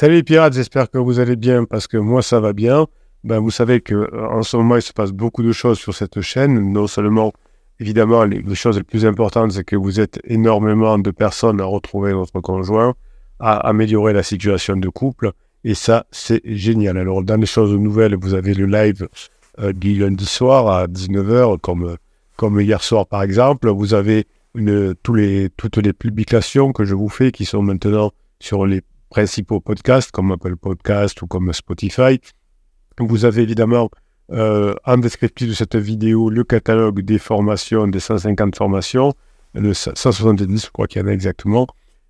Salut les pirates, j'espère que vous allez bien parce que moi ça va bien. Ben, vous savez que euh, en ce moment il se passe beaucoup de choses sur cette chaîne. Non seulement, évidemment, les, les choses les plus importantes, c'est que vous êtes énormément de personnes à retrouver votre conjoint, à améliorer la situation de couple. Et ça, c'est génial. Alors, dans les choses nouvelles, vous avez le live euh, du lundi soir à 19h, comme, comme hier soir par exemple. Vous avez toutes les publications que je vous fais qui sont maintenant sur les principaux podcasts, comme Apple Podcast ou comme Spotify. Vous avez évidemment euh, en descriptif de cette vidéo le catalogue des formations, des 150 formations, de 170, je crois qu'il y en a exactement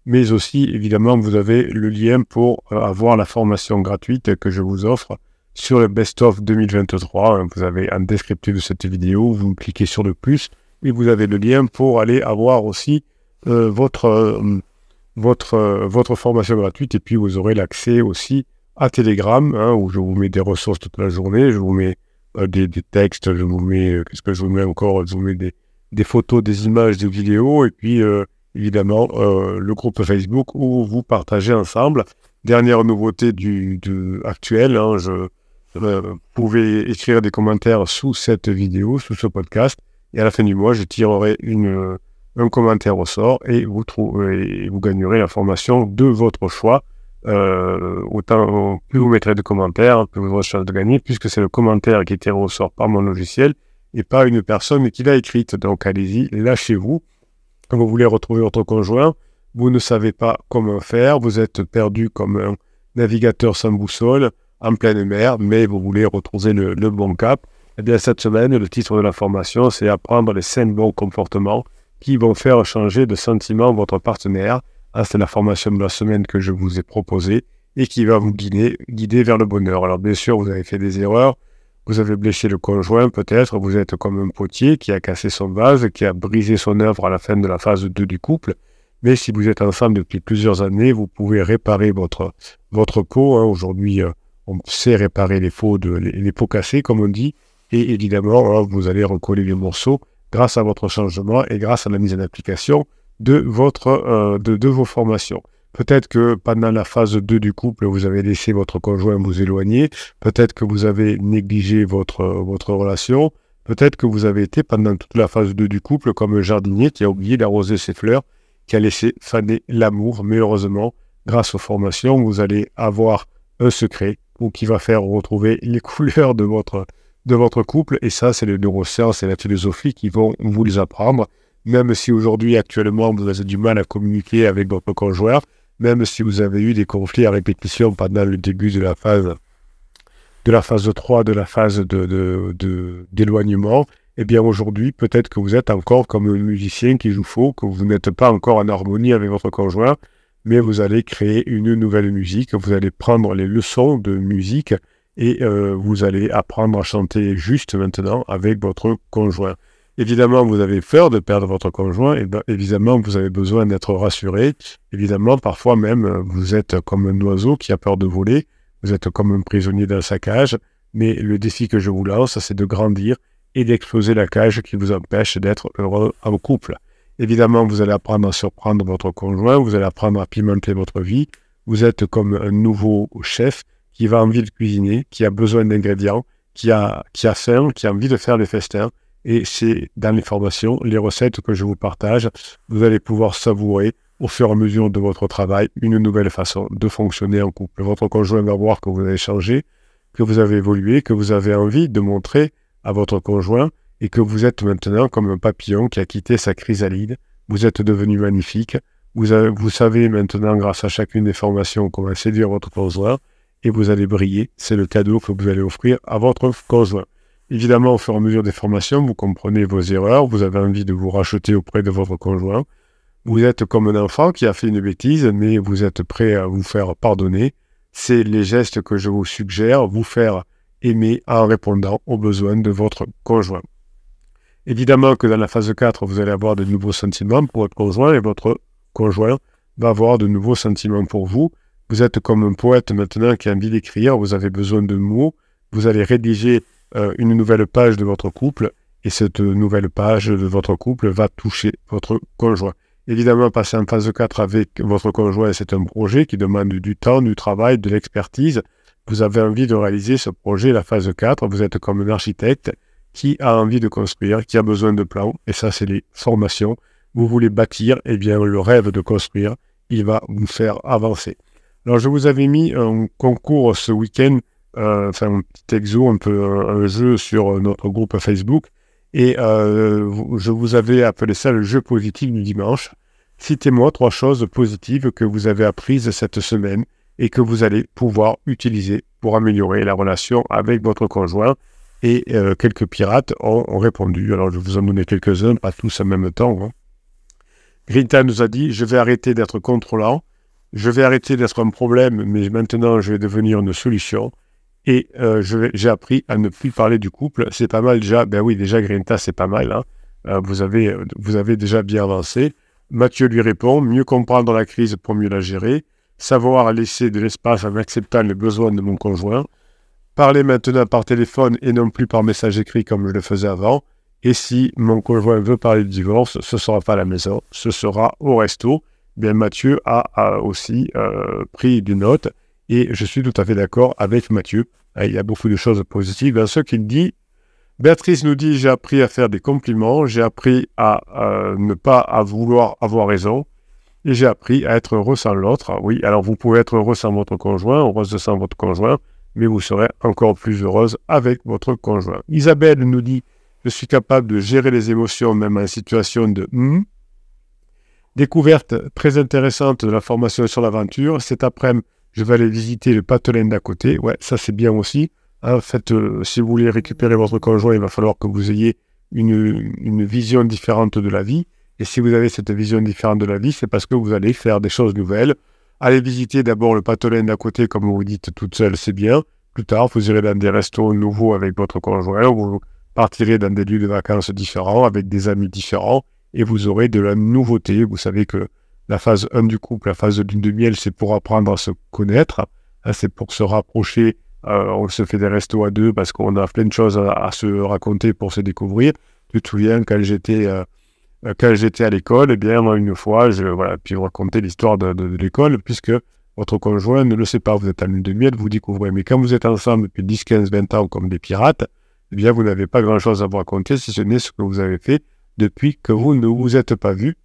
mais aussi évidemment vous avez le lien pour euh, avoir la formation gratuite que je vous offre sur le Best of 2023. Vous avez un descriptif de cette vidéo, vous cliquez sur le plus et vous avez le lien pour aller avoir aussi euh, votre, votre, votre formation gratuite et puis vous aurez l'accès aussi à Telegram hein, où je vous mets des ressources toute la journée, je vous mets des, textes, je vous mets, qu'est-ce que je vous mets encore, je vous mets des, des photos, des images, des vidéos et puis évidemment euh, le groupe Facebook où vous partagez ensemble. Dernière nouveauté du, du actuelle, hein, je, euh, vous pouvez écrire des commentaires sous cette vidéo, sous ce podcast, et à la fin du mois, je tirerai une, un commentaire au sort et vous, trouvez, vous gagnerez l'information de votre choix. Euh, autant plus vous mettrez de commentaires, plus vous aurez chance de gagner, puisque c'est le commentaire qui est tiré au sort par mon logiciel et pas une personne qui l'a écrite. Donc allez-y, lâchez-vous. Quand vous voulez retrouver votre conjoint, vous ne savez pas comment faire, vous êtes perdu comme un navigateur sans boussole en pleine mer, mais vous voulez retrouver le, bon cap. Eh bien, cette semaine, le titre de la formation, c'est apprendre les cinq bons comportements qui vont faire changer de sentiment votre partenaire. Ah, c'est la formation de la semaine que je vous ai proposée et qui va vous guider, guider vers le bonheur. Alors, bien sûr, vous avez fait des erreurs, vous avez blessé le conjoint, peut-être, vous êtes comme un potier qui a cassé son vase, qui a brisé son œuvre à la fin de la phase 2 du couple. Mais si vous êtes ensemble depuis plusieurs années, vous pouvez réparer votre, votre. Hein. Aujourd'hui, euh, on sait réparer les, faux de, les, pots cassés, comme on dit. Et évidemment, hein, vous allez recoller les morceaux grâce à votre changement et grâce à la mise en application de, votre, euh, vos formations. Peut-être que pendant la phase 2 du couple, vous avez laissé votre conjoint vous éloigner. Peut-être que vous avez négligé votre, relation. Peut-être que vous avez été pendant toute la phase 2 du couple comme un jardinier qui a oublié d'arroser ses fleurs, qui a laissé faner l'amour. Mais heureusement, grâce aux formations, vous allez avoir un secret qui va faire retrouver les couleurs de votre, de votre couple. Et ça, c'est les neurosciences et la philosophie qui vont vous les apprendre. Même si aujourd'hui, actuellement, vous avez du mal à communiquer avec votre conjoint, même si vous avez eu des conflits à répétition pendant le début de la phase de la phase 3, de la phase de, d'éloignement, eh bien aujourd'hui, peut-être que vous êtes encore comme un musicien qui joue faux, que vous n'êtes pas encore en harmonie avec votre conjoint, mais vous allez créer une nouvelle musique, vous allez prendre les leçons de musique et euh, vous allez apprendre à chanter juste maintenant avec votre conjoint. Évidemment, vous avez peur de perdre votre conjoint, ben, évidemment, vous avez besoin d'être rassuré. Évidemment, parfois même, euh, vous êtes comme un oiseau qui a peur de voler, vous êtes comme un prisonnier dans sa cage, mais le défi que je vous lance, c'est de grandir et d'exploser la cage qui vous empêche d'être heureux en couple. Évidemment, vous allez apprendre à surprendre votre conjoint, vous allez apprendre à pimenter votre vie. Vous êtes comme un nouveau chef qui va envie de cuisiner, qui a besoin d'ingrédients, qui a, qui a faim, qui a envie de faire des festins et c'est dans les formations, les recettes que je vous partage, vous allez pouvoir savourer au fur et à mesure de votre travail une nouvelle façon de fonctionner en couple. Votre conjoint va voir que vous avez changé, que vous avez évolué, que vous avez envie de montrer à votre conjoint et que vous êtes maintenant comme un papillon qui a quitté sa chrysalide. Vous êtes devenu magnifique. Vous, vous savez maintenant, grâce à chacune des formations, comment séduire votre conjoint et vous allez briller. C'est le cadeau que vous allez offrir à votre conjoint. Évidemment, au fur et à mesure des formations, vous comprenez vos erreurs, vous avez envie de vous racheter auprès de votre conjoint. Vous êtes comme un enfant qui a fait une bêtise, mais vous êtes prêt à vous faire pardonner. C'est les gestes que je vous suggère, vous faire aimer en répondant aux besoins de votre conjoint. Évidemment que dans la phase 4, vous allez avoir de nouveaux sentiments pour votre conjoint et votre conjoint va avoir de nouveaux sentiments pour vous. Vous êtes comme un poète maintenant qui a envie d'écrire, vous avez besoin de mots, vous allez rédiger euh, une nouvelle page de votre couple et cette nouvelle page de votre couple va toucher votre conjoint. Évidemment, passer en phase 4 avec votre conjoint, c'est un projet qui demande du temps, du travail, de l'expertise. Vous avez envie de réaliser ce projet, la phase 4. Vous êtes comme un architecte qui a envie de construire, qui a besoin de plans. Et ça, c'est les formations. Vous voulez bâtir, eh bien, le rêve de construire, il va vous faire avancer. Alors, je vous avais mis un concours ce week-end, euh, enfin, un petit exo, un peu un, jeu sur notre groupe Facebook. Et euh, je vous avais appelé ça le jeu positif du dimanche. Citez-moi trois choses positives que vous avez apprises cette semaine et que vous allez pouvoir utiliser pour améliorer la relation avec votre conjoint. Et euh, quelques pirates ont, répondu. Alors je vous en donner quelques-uns, pas tous en même temps. Hein. Grinta nous a dit Je vais arrêter d'être contrôlant, je vais arrêter d'être un problème, mais maintenant je vais devenir une solution. Et euh, j'ai appris à ne plus parler du couple. C'est pas mal déjà. Ben oui, déjà Grinta, c'est pas mal. Hein. Euh, vous, avez, vous avez déjà bien avancé. Mathieu lui répond Mieux comprendre la crise pour mieux la gérer, savoir laisser de l'espace en acceptant les besoins de mon conjoint, parler maintenant par téléphone et non plus par message écrit comme je le faisais avant. Et si mon conjoint veut parler de divorce, ce ne sera pas à la maison, ce sera au resto. Mathieu a, aussi euh, pris des notes et je suis tout à fait d'accord avec Mathieu. Il y a beaucoup de choses positives dans ce qu'il dit Béatrice nous dit J'ai appris à faire des compliments, j'ai appris à ne pas vouloir avoir raison, et j'ai appris à être heureux sans l'autre. Oui, alors vous pouvez être heureux sans votre conjoint, heureuse sans votre conjoint, mais vous serez encore plus heureuse avec votre conjoint. Isabelle nous dit Je suis capable de gérer les émotions même en situation de hmm. Découverte très intéressante de la formation sur l'aventure. Cet après-midi, je vais aller visiter le patelin d'à côté. Ouais, ça c'est bien aussi. En fait, euh, si vous voulez récupérer votre conjoint, il va falloir que vous ayez une, vision différente de la vie. Et si vous avez cette vision différente de la vie, c'est parce que vous allez faire des choses nouvelles. Allez visiter d'abord le patelin d'à côté, comme vous dites toute seule, c'est bien. Plus tard, vous irez dans des restos nouveaux avec votre conjoint, vous partirez dans des lieux de vacances différents, avec des amis différents, et vous aurez de la nouveauté. Vous savez que la phase 1 du couple, la phase d'une de miel, c'est pour apprendre à se connaître, hein, c'est pour se rapprocher euh, on se fait des restos à deux parce qu'on a plein de choses à, se raconter pour se découvrir. Tu te souviens quand j'étais euh, quand j'étais à l'école, eh bien une fois, je voilà, puis raconter l'histoire de, l'école puisque votre conjoint ne le sait pas. Vous êtes à lune de miel, vous découvrez. Mais quand vous êtes ensemble depuis 10, 15, 20 ans comme des pirates, eh bien vous n'avez pas grand-chose à vous raconter si ce n'est ce que vous avez fait depuis que vous ne vous êtes pas vu.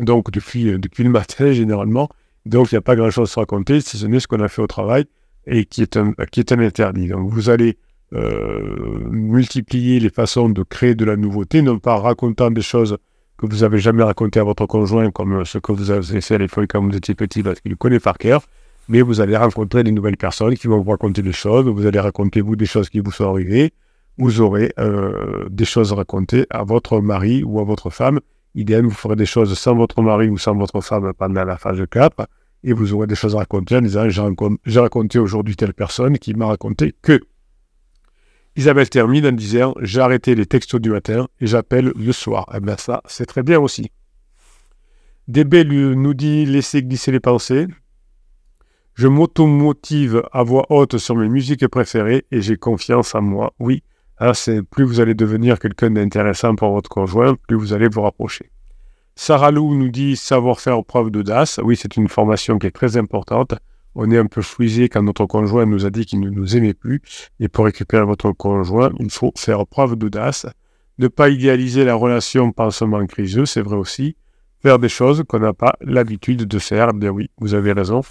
Donc depuis, depuis le matin généralement. Donc il n'y a pas grand-chose à raconter si ce n'est ce qu'on a fait au travail et qui est un, qui est un interdit. Donc vous allez euh, multiplier les façons de créer de la nouveauté, non pas en racontant des choses que vous n'avez jamais racontées à votre conjoint, comme ce que vous avez fait à l'époque quand vous étiez petit, parce qu'il connaît par cœur, mais vous allez rencontrer des nouvelles personnes qui vont vous raconter des choses, vous allez raconter vous des choses qui vous sont arrivées, vous aurez euh, des choses à raconter à votre mari ou à votre femme. Idéal, vous ferez des choses sans votre mari ou sans votre femme pendant la phase 4 et vous aurez des choses à raconter en disant j'ai raconté aujourd'hui telle personne qui m'a raconté que. Isabelle termine en disant j'ai arrêté les textos du matin et j'appelle le soir. Eh bien ça, c'est très bien aussi. DB nous dit laissez glisser les pensées. Je m'automotive à voix haute sur mes musiques préférées et j'ai confiance en moi. Oui, c'est plus vous allez devenir quelqu'un d'intéressant pour votre conjoint, plus vous allez vous rapprocher. Sarah Lou nous dit savoir faire preuve d'audace. Oui, c'est une formation qui est très importante. On est un peu frisé quand notre conjoint nous a dit qu'il ne nous aimait plus. Et pour récupérer votre conjoint, il faut faire preuve d'audace. Ne pas idéaliser la relation pansement criseux, c'est vrai aussi. Faire des choses qu'on n'a pas l'habitude de faire. Bien oui, vous avez raison.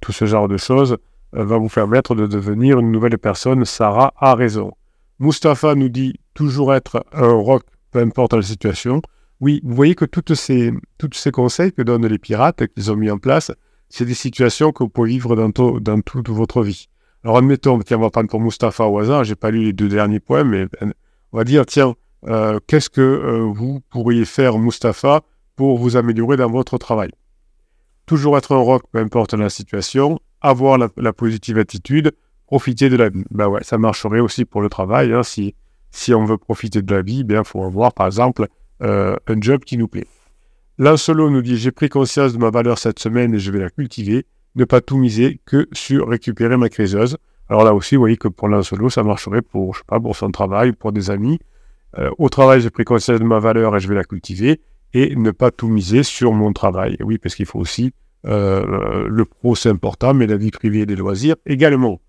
Tout ce genre de choses euh, va vous permettre de devenir une nouvelle personne. Sarah a raison. Mustapha nous dit toujours être un rock, peu importe la situation. Oui, vous voyez que toutes ces, toutes ces conseils que donnent les pirates, qu'ils ont mis en place, c'est des situations que vous pouvez vivre dans, dans toute votre vie. Alors admettons, tiens, on va prendre pour Mustapha au hasard, j'ai pas lu les deux derniers points, mais euh, on va dire, tiens, euh, qu'est-ce que euh, vous pourriez faire, Mustapha, pour vous améliorer dans votre travail? Toujours être un rock, peu importe la situation, avoir la, positive attitude, profiter de la vie. Ben ouais, ça marcherait aussi pour le travail. Hein. si, si on veut profiter de la vie, il ben, faut avoir, par exemple, euh, un job qui nous plaît. Lancelot nous dit J'ai pris conscience de ma valeur cette semaine et je vais la cultiver. Ne pas tout miser que sur récupérer ma créseuse. Alors là aussi, vous voyez que pour Lancelot, ça marcherait pour, je sais pas, pour son travail, pour des amis. Euh, au travail, j'ai pris conscience de ma valeur et je vais la cultiver. et ne pas tout miser sur mon travail. Oui, parce qu'il faut aussi euh, le pro, c'est important, mais la vie privée et les loisirs également.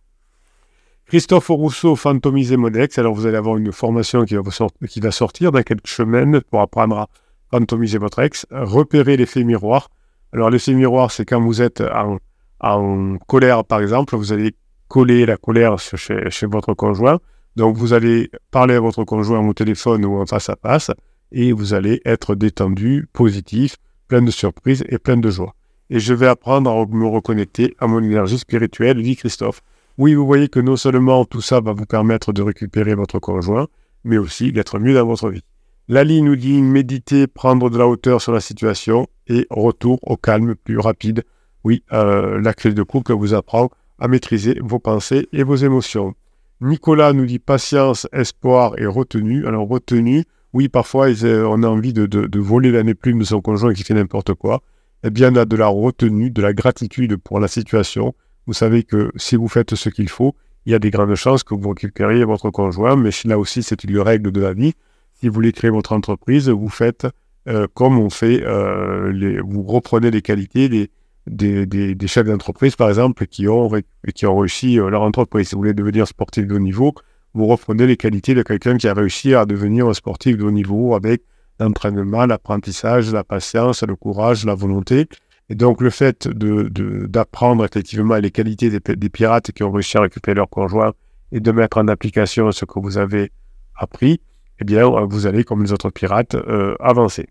Christophe Rousseau, Fantomiser mon ex. Alors, vous allez avoir une formation qui va, sortir dans quelques semaines pour apprendre à fantomiser votre ex. Repérer l'effet miroir. Alors, l'effet miroir, c'est quand vous êtes en, en, colère, par exemple, vous allez coller la colère chez, chez, votre conjoint. Donc, vous allez parler à votre conjoint au téléphone ou en face à face et vous allez être détendu, positif, plein de surprises et plein de joie. Et je vais apprendre à me reconnecter à mon énergie spirituelle, dit Christophe. Oui, vous voyez que non seulement tout ça va vous permettre de récupérer votre conjoint, mais aussi d'être mieux dans votre vie. Lali nous dit méditer, prendre de la hauteur sur la situation et retour au calme plus rapide. Oui, euh, la clé de couple vous apprend à maîtriser vos pensées et vos émotions. Nicolas nous dit patience, espoir et retenue. Alors retenue, oui, parfois euh, on a envie de, voler l'année plume de son conjoint qui fait n'importe quoi. Eh bien, on a de la retenue, de la gratitude pour la situation, vous savez que si vous faites ce qu'il faut, il y a des grandes chances que vous récupériez votre conjoint, mais là aussi, c'est une règle de la vie. Si vous voulez créer votre entreprise, vous faites euh, comme on fait, euh, les, vous reprenez les qualités des, des, des, chefs d'entreprise, par exemple, qui ont, qui ont réussi euh, leur entreprise. Si vous voulez devenir sportif de haut niveau, vous reprenez les qualités de quelqu'un qui a réussi à devenir un sportif de haut niveau avec l'entraînement, l'apprentissage, la patience, le courage, la volonté. Et donc, le fait d'apprendre effectivement les qualités des, pirates qui ont réussi à récupérer leur conjoint et de mettre en application ce que vous avez appris, eh bien, vous allez, comme les autres pirates, euh, avancer.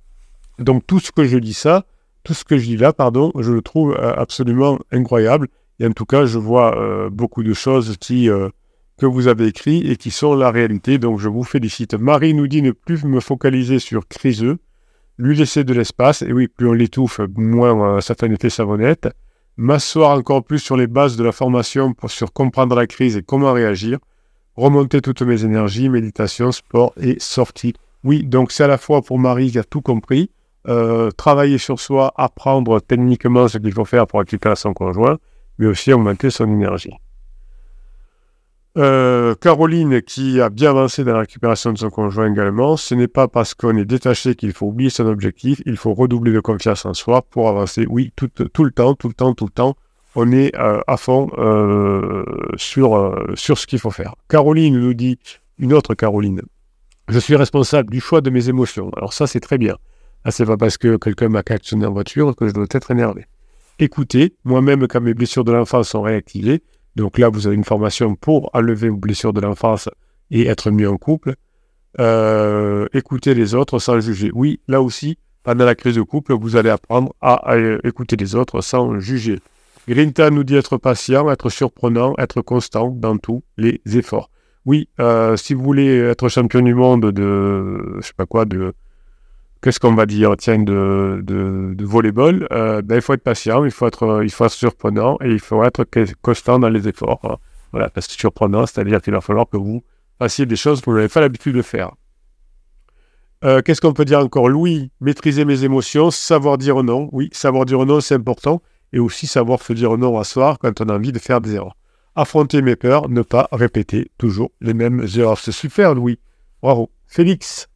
Donc, tout ce que je dis ça, tout ce que je dis là, pardon, je le trouve euh, absolument incroyable. Et en tout cas, je vois euh, beaucoup de choses qui, que vous avez écrites et qui sont la réalité. Donc, je vous félicite. Marie nous dit ne plus me focaliser sur criseux, lui laisser de l'espace, et oui, plus on l'étouffe, moins euh, un effet savonnette, m'asseoir encore plus sur les bases de la formation pour comprendre la crise et comment réagir, remonter toutes mes énergies, méditation, sport et sortie. Oui, donc c'est à la fois pour Marie qui a tout compris, euh, travailler sur soi, apprendre techniquement ce qu'il faut faire pour récupérer son conjoint, mais aussi augmenter son énergie. Euh, Caroline, qui a bien avancé dans la récupération de son conjoint également, ce n'est pas parce qu'on est détaché qu'il faut oublier son objectif, il faut redoubler de confiance en soi pour avancer. Oui, tout, le temps, tout le temps, tout le temps, on est euh, à fond euh, sur, sur ce qu'il faut faire. Caroline nous dit, une autre Caroline, je suis responsable du choix de mes émotions. Alors ça, c'est très bien. Ah, c'est pas parce que quelqu'un m'a klaxonné en voiture que je dois être énervé. Écoutez, moi-même, quand mes blessures de l'enfance sont réactivées, donc là, vous avez une formation pour enlever vos blessures de l'enfance et être mieux en couple. Euh, écouter les autres sans juger. Oui, là aussi, pendant la crise de couple, vous allez apprendre à, écouter les autres sans juger. Grinta nous dit être patient, être surprenant, être constant dans tous les efforts. Oui, euh, si vous voulez être champion du monde de, je sais pas quoi, de, qu'est-ce qu'on va dire, tiens, de, de, de volleyball, euh, ben, il faut être patient, il faut être, il faut être surprenant et il faut être constant dans les efforts. Hein. Voilà, parce que surprenant, c'est-à-dire qu'il va falloir que vous fassiez des choses que vous n'avez pas l'habitude de faire. Euh, qu'est-ce qu'on peut dire encore? Louis, maîtriser mes émotions, savoir dire non. Oui, savoir dire non, c'est important. Et aussi savoir se dire non à soi quand on a envie de faire des erreurs. Affronter mes peurs, ne pas répéter toujours les mêmes erreurs. C'est super, Louis. Bravo. Félix,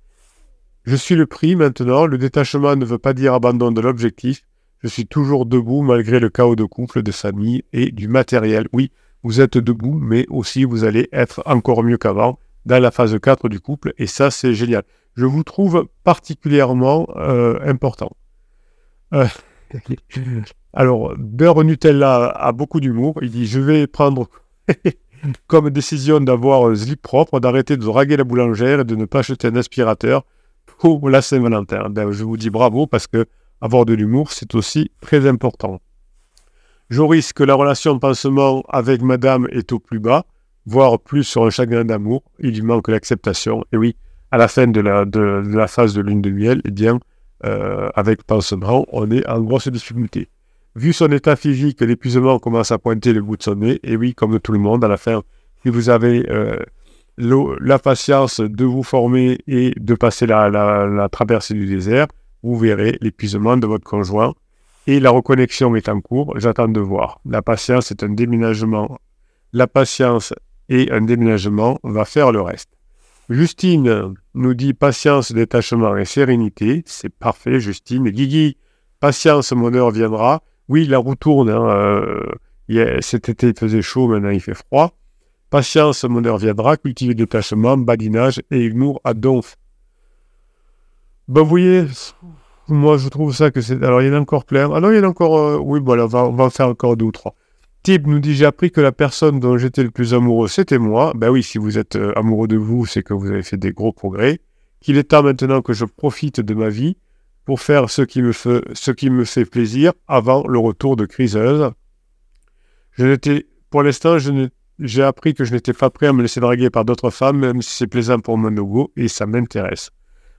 je suis le prix maintenant. Le détachement ne veut pas dire abandon de l'objectif. Je suis toujours debout malgré le chaos de couple, de famille et du matériel. Oui, vous êtes debout, mais aussi vous allez être encore mieux qu'avant dans la phase 4 du couple. Et ça, c'est génial. Je vous trouve particulièrement euh, important. Euh, alors, Beurre Nutella a beaucoup d'humour. Il dit, je vais prendre comme décision d'avoir un slip propre, d'arrêter de draguer la boulangère et de ne pas acheter un aspirateur pour la Saint-Valentin. Ben, je vous dis bravo parce que avoir de l'humour, c'est aussi très important. Joris, que la relation pansement avec madame est au plus bas, voire plus sur un chagrin d'amour. Il lui manque l'acceptation. Et oui, à la fin de la, de, la phase de lune de miel, eh bien, euh, avec pansement, on est en grosse difficulté. Vu son état physique, l'épuisement commence à pointer le bout de son nez. Et oui, comme tout le monde, à la fin, si vous avez euh, la patience de vous former et de passer la, traversée du désert, vous verrez l'épuisement de votre conjoint et la reconnexion est en cours. J'attends de voir. La patience est un déménagement. La patience et un déménagement va faire le reste. Justine nous dit patience, détachement et sérénité. C'est parfait, Justine. Guigui, patience, mon heure viendra. Oui, la roue tourne. Hein, euh, cet été, il faisait chaud, maintenant il fait froid. Patience, mon heure viendra. Cultiver détachement, badinage et humour à donf. Ben, vous voyez, moi, je trouve ça que c'est. Alors, il y en a encore plein. Alors, il y en a encore. Euh, oui, voilà, on va, on va en faire encore deux ou trois. Type nous dit J'ai appris que la personne dont j'étais le plus amoureux, c'était moi. Ben oui, si vous êtes euh, amoureux de vous, c'est que vous avez fait des gros progrès. Qu'il est temps maintenant que je profite de ma vie pour faire ce qui me fait, plaisir avant le retour de criseuse. Je n'étais, pour l'instant, j'ai appris que je n'étais pas prêt à me laisser draguer par d'autres femmes, même si c'est plaisant pour mon ego et ça m'intéresse.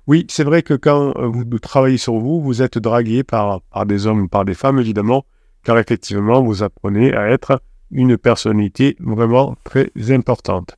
Oui, c'est vrai que quand euh, vous travaillez sur vous, vous êtes dragué par, par des hommes, par des femmes, évidemment, car effectivement, vous apprenez à être une personnalité vraiment très importante.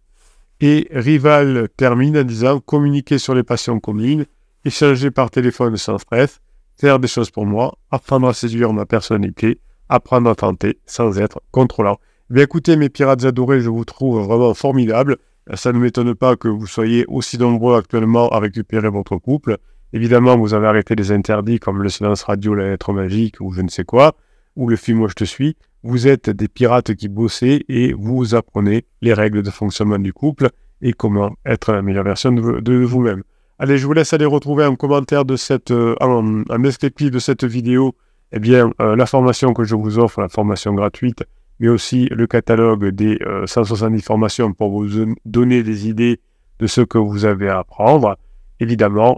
Et Rival termine en disant communiquer sur les passions communes, échanger par téléphone sans stress, faire des choses pour moi, apprendre à séduire ma personnalité, apprendre à tenter sans être contrôlant. Bien écoutez, mes pirates adorés, je vous trouve vraiment formidable. Ça ne m'étonne pas que vous soyez aussi nombreux actuellement à récupérer votre couple. Évidemment, vous avez arrêté les interdits comme le silence radio, la lettre magique ou je ne sais quoi ou le film Moi je te suis, vous êtes des pirates qui bossez et vous apprenez les règles de fonctionnement du couple et comment être la meilleure version de, vous-même. Allez, je vous laisse aller retrouver un commentaire de cette, euh, un, descriptif de cette vidéo, eh bien, euh, la formation que je vous offre, la formation gratuite, mais aussi le catalogue des 170 euh, formations pour vous donner des idées de ce que vous avez à apprendre. Évidemment,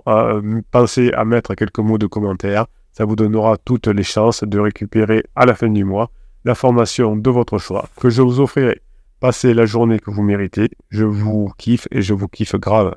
pensez à mettre quelques mots de commentaire ça vous donnera toutes les chances de récupérer à la fin du mois la formation de votre choix que je vous offrirai. Passez la journée que vous méritez. Je vous kiffe et je vous kiffe grave.